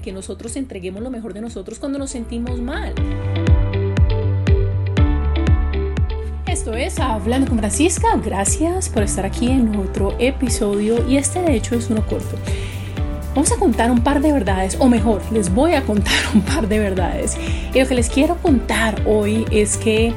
que nosotros entreguemos lo mejor de nosotros cuando nos sentimos mal. Esto es Hablando con Francisca. Gracias por estar aquí en otro episodio y este de hecho es uno corto. Vamos a contar un par de verdades, o mejor, les voy a contar un par de verdades. Y lo que les quiero contar hoy es que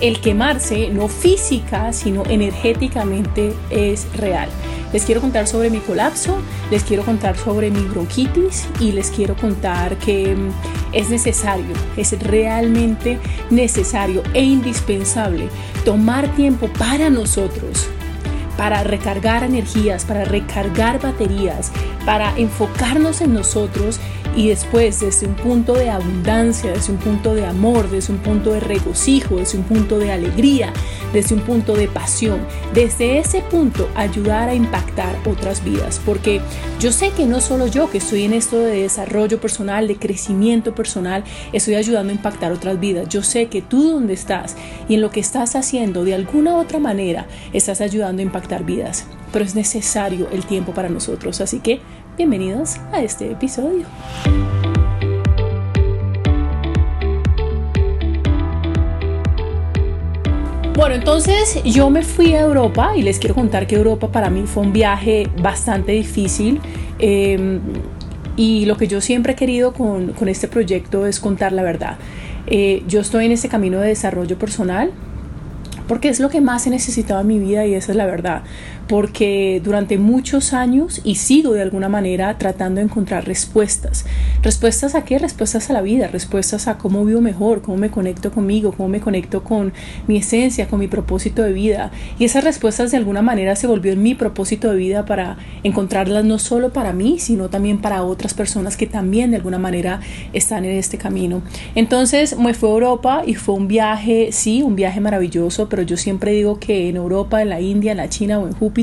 el quemarse, no física, sino energéticamente, es real. Les quiero contar sobre mi colapso, les quiero contar sobre mi bronquitis y les quiero contar que mm, es necesario, es realmente necesario e indispensable tomar tiempo para nosotros, para recargar energías, para recargar baterías, para enfocarnos en nosotros y después desde un punto de abundancia, desde un punto de amor, desde un punto de regocijo, desde un punto de alegría, desde un punto de pasión, desde ese punto ayudar a impactar otras vidas. Porque yo sé que no solo yo que estoy en esto de desarrollo personal, de crecimiento personal, estoy ayudando a impactar otras vidas. Yo sé que tú donde estás y en lo que estás haciendo de alguna u otra manera estás ayudando a impactar vidas. Pero es necesario el tiempo para nosotros. Así que bienvenidos a este episodio. Bueno, entonces yo me fui a Europa y les quiero contar que Europa para mí fue un viaje bastante difícil. Em, y lo que yo siempre he querido con, este proyecto es contar la verdad. Eh, yo estoy en este camino de desarrollo personal porque es lo que más he necesitado en mi vida y esa es la verdad porque durante muchos años y sigo de alguna manera tratando de encontrar respuestas. ¿Respuestas a qué? Respuestas a la vida, respuestas a cómo vivo mejor, cómo me conecto conmigo, cómo me conecto con mi esencia, con mi propósito de vida. Y esas respuestas de alguna manera se volvió en mi propósito de vida para encontrarlas no solo para mí, sino también para otras personas que también de alguna manera están en este camino. Entonces me fue a Europa y fue un viaje, sí, un viaje maravilloso, pero yo siempre digo que en Europa, en la India, en la China o en Júpiter,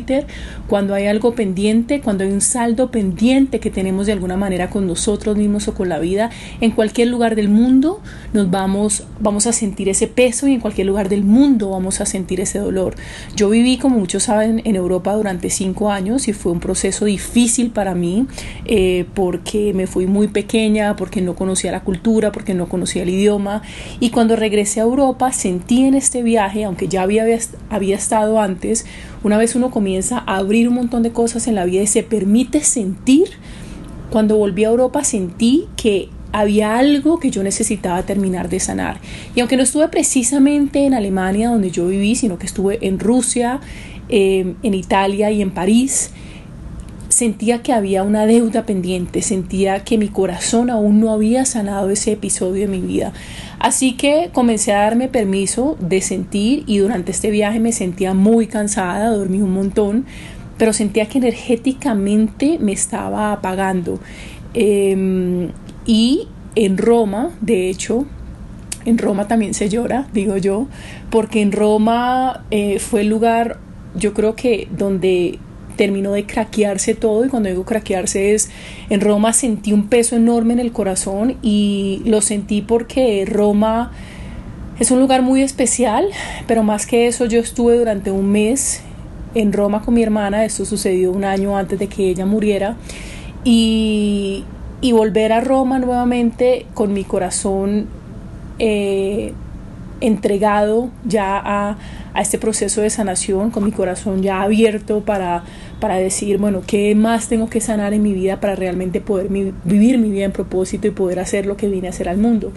cuando hay algo pendiente, cuando hay un saldo pendiente que tenemos de alguna manera con nosotros mismos o con la vida, en cualquier lugar del mundo nos vamos, vamos a sentir ese peso y en cualquier lugar del mundo vamos a sentir ese dolor. Yo viví, como muchos saben, en Europa durante cinco años y fue un proceso difícil para mí eh, porque me fui muy pequeña, porque no conocía la cultura, porque no conocía el idioma y cuando regresé a Europa sentí en este viaje, aunque ya había, había estado antes, una vez uno comienza a abrir un montón de cosas en la vida y se permite sentir, cuando volví a Europa sentí que había algo que yo necesitaba terminar de sanar. Y aunque no estuve precisamente en Alemania donde yo viví, sino que estuve en Rusia, eh, en Italia y en París, sentía que había una deuda pendiente, sentía que mi corazón aún no había sanado ese episodio de mi vida. Así que comencé a darme permiso de sentir y durante este viaje me sentía muy cansada, dormí un montón, pero sentía que energéticamente me estaba apagando. Em, y en Roma, de hecho, en Roma también se llora, digo yo, porque en Roma eh, fue el lugar, yo creo que donde terminó de craquearse todo y cuando digo craquearse es en Roma sentí un peso enorme en el corazón y lo sentí porque Roma es un lugar muy especial, pero más que eso yo estuve durante un mes en Roma con mi hermana, esto sucedió un año antes de que ella muriera y, y volver a Roma nuevamente con mi corazón eh, entregado ya a, a, este proceso de sanación, con mi corazón ya abierto para, para decir, bueno, ¿qué más tengo que sanar en mi vida para realmente poder vivir mi vida en propósito y poder hacer lo que vine a hacer al mundo?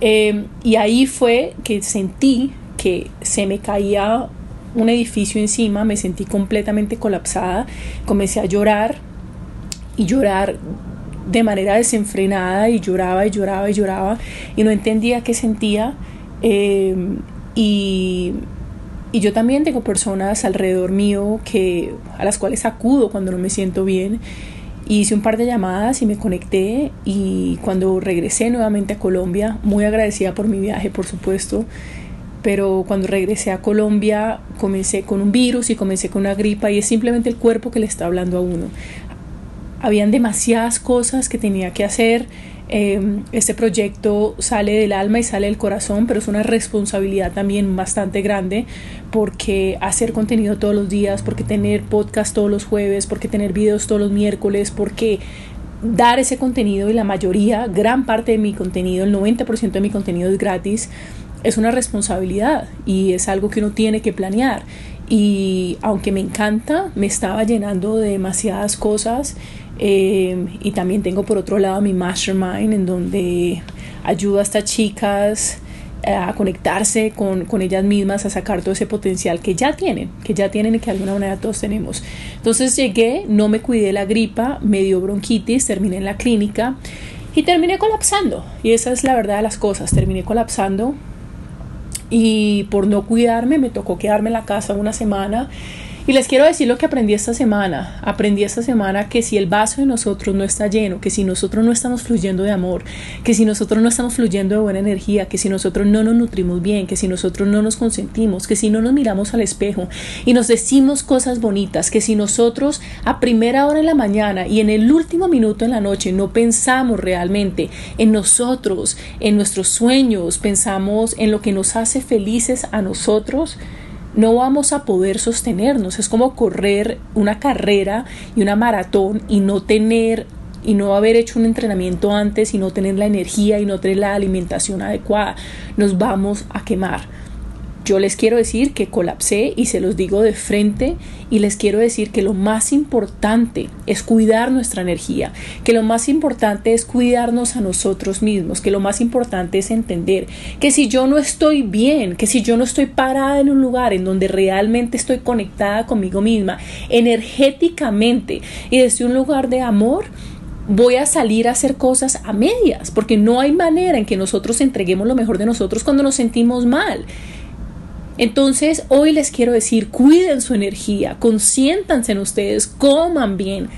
Eh, y ahí fue que sentí que se me caía un edificio encima, me sentí completamente colapsada, comencé a llorar y llorar de manera desenfrenada y lloraba y lloraba y lloraba y no entendía qué sentía Em, y, y, yo también tengo personas alrededor mío que, a las cuales acudo cuando no me siento bien. hice un par de llamadas y me conecté y cuando regresé nuevamente a Colombia, muy agradecida por mi viaje, por supuesto, pero cuando regresé a Colombia comencé con un virus y comencé con una gripa y es simplemente el cuerpo que le está hablando a uno. Habían demasiadas cosas que tenía que hacer, Em, este proyecto sale del alma y sale del corazón, pero es una responsabilidad también bastante grande porque hacer contenido todos los días, porque tener podcast todos los jueves, porque tener videos todos los miércoles, porque dar ese contenido y la mayoría, gran parte de mi contenido, el 90% de mi contenido es gratis, es una responsabilidad y es algo que uno tiene que planear. Y aunque me encanta, me estaba llenando de demasiadas cosas. Eh, y también tengo por otro lado mi mastermind en donde ayudo a estas chicas a conectarse con, con, ellas mismas, a sacar todo ese potencial que ya tienen, que ya tienen y que de alguna manera todos tenemos. Entonces llegué, no me cuidé la gripa, me dio bronquitis, terminé en la clínica y terminé colapsando. Y esa es la verdad de las cosas, terminé colapsando y por no cuidarme me tocó quedarme en la casa una semana y les quiero decir lo que aprendí esta semana. Aprendí esta semana que si el vaso de nosotros no está lleno, que si nosotros no estamos fluyendo de amor, que si nosotros no estamos fluyendo de buena energía, que si nosotros no nos nutrimos bien, que si nosotros no nos consentimos, que si no nos miramos al espejo y nos decimos cosas bonitas, que si nosotros a primera hora en la mañana y en el último minuto en la noche no pensamos realmente en nosotros, en nuestros sueños, pensamos en lo que nos hace felices a nosotros, no vamos a poder sostenernos. Es como correr una carrera y una maratón y no tener y no haber hecho un entrenamiento antes y no tener la energía y no tener la alimentación adecuada. Nos vamos a quemar. Yo les quiero decir que colapsé y se los digo de frente y les quiero decir que lo más importante es cuidar nuestra energía, que lo más importante es cuidarnos a nosotros mismos, que lo más importante es entender que si yo no estoy bien, que si yo no estoy parada en un lugar en donde realmente estoy conectada conmigo misma, energéticamente y desde un lugar de amor, voy a salir a hacer cosas a medias, porque no hay manera en que nosotros entreguemos lo mejor de nosotros cuando nos sentimos mal. Entonces, hoy les quiero decir, cuiden su energía, consiéntanse en ustedes, coman bien,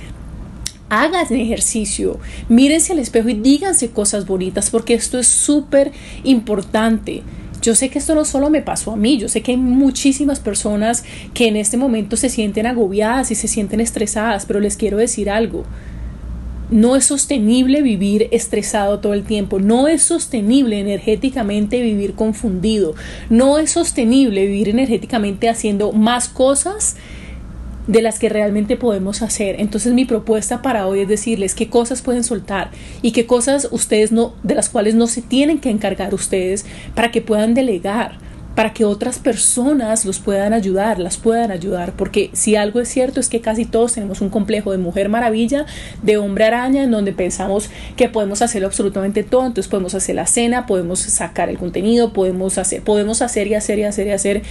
hagan ejercicio, mírense al espejo y díganse cosas bonitas, porque esto es súper importante. Yo sé que esto no solo me pasó a mí, yo sé que hay muchísimas personas que en este momento se sienten agobiadas y se sienten estresadas, pero les quiero decir algo. No es sostenible vivir estresado todo el tiempo, no es sostenible energéticamente vivir confundido, no es sostenible vivir energéticamente haciendo más cosas de las que realmente podemos hacer. Entonces mi propuesta para hoy es decirles qué cosas pueden soltar y qué cosas ustedes no de las cuales no se tienen que encargar ustedes para que puedan delegar para que otras personas los puedan ayudar, las puedan ayudar, porque si algo es cierto es que casi todos tenemos un complejo de mujer maravilla, de hombre araña, en donde pensamos que podemos hacerlo absolutamente todo, entonces podemos hacer la cena, podemos sacar el contenido, podemos hacer, podemos hacer y hacer y hacer y hacer.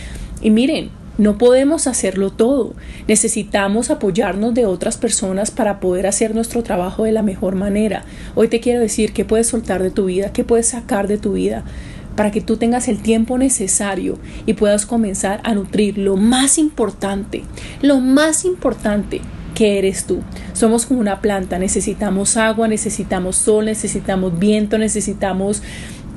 Y miren, no podemos hacerlo todo. Necesitamos apoyarnos de otras personas para poder hacer nuestro trabajo de la mejor manera. Hoy te quiero decir qué puedes soltar de tu vida, qué puedes sacar de tu vida para que tú tengas el tiempo necesario y puedas comenzar a nutrir lo más importante, lo más importante que eres tú. Somos como una planta, necesitamos agua, necesitamos sol, necesitamos viento, necesitamos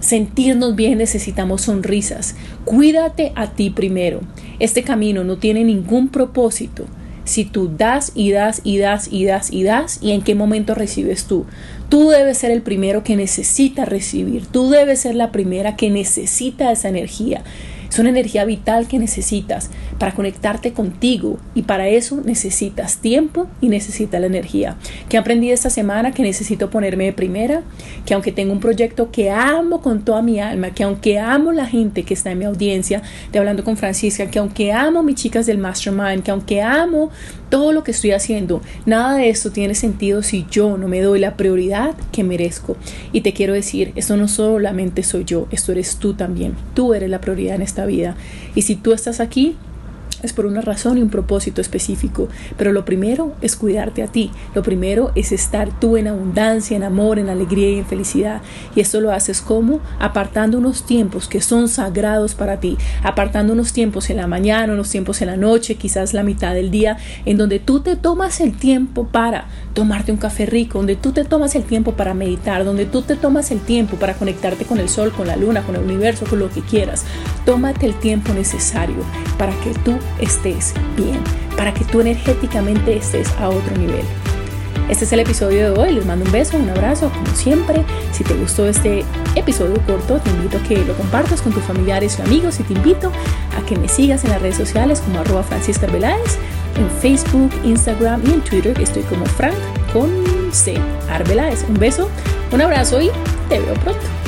sentirnos bien, necesitamos sonrisas. Cuídate a ti primero. Este camino no tiene ningún propósito si tú das y das y das y das y das y en qué momento recibes tú. Tú debes ser el primero que necesita recibir. Tú debes ser la primera que necesita esa energía. Es una energía vital que necesitas para conectarte contigo y para eso necesitas tiempo y necesitas la energía. Que aprendí esta semana que necesito ponerme de primera, que aunque tengo un proyecto que amo con toda mi alma, que aunque amo la gente que está en mi audiencia de Hablando con Francisca, que aunque amo mis chicas del Mastermind, que aunque amo todo lo que estoy haciendo, nada de esto tiene sentido si yo no me doy la prioridad que merezco. Y te quiero decir, esto no solamente soy yo, esto eres tú también. Tú eres la prioridad en esta vida. Y si tú estás aquí, es por una razón y un propósito específico, pero lo primero es cuidarte a ti, lo primero es estar tú en abundancia, en amor, en alegría y en felicidad. Y esto lo haces como apartando unos tiempos que son sagrados para ti, apartando unos tiempos en la mañana, unos tiempos en la noche, quizás la mitad del día, en donde tú te tomas el tiempo para tomarte un café rico, donde tú te tomas el tiempo para meditar, donde tú te tomas el tiempo para conectarte con el sol, con la luna, con el universo, con lo que quieras. Tómate el tiempo necesario para que tú estés bien, para que tú energéticamente estés a otro nivel. Este es el episodio de hoy, les mando un beso, un abrazo, como siempre. Si te gustó este episodio corto, te invito a que lo compartas con tus familiares y amigos y te invito a que me sigas en las redes sociales como arroba Francisca en Facebook, Instagram y en Twitter estoy como Frank con C. Arbeláez. Un beso, un abrazo y te veo pronto.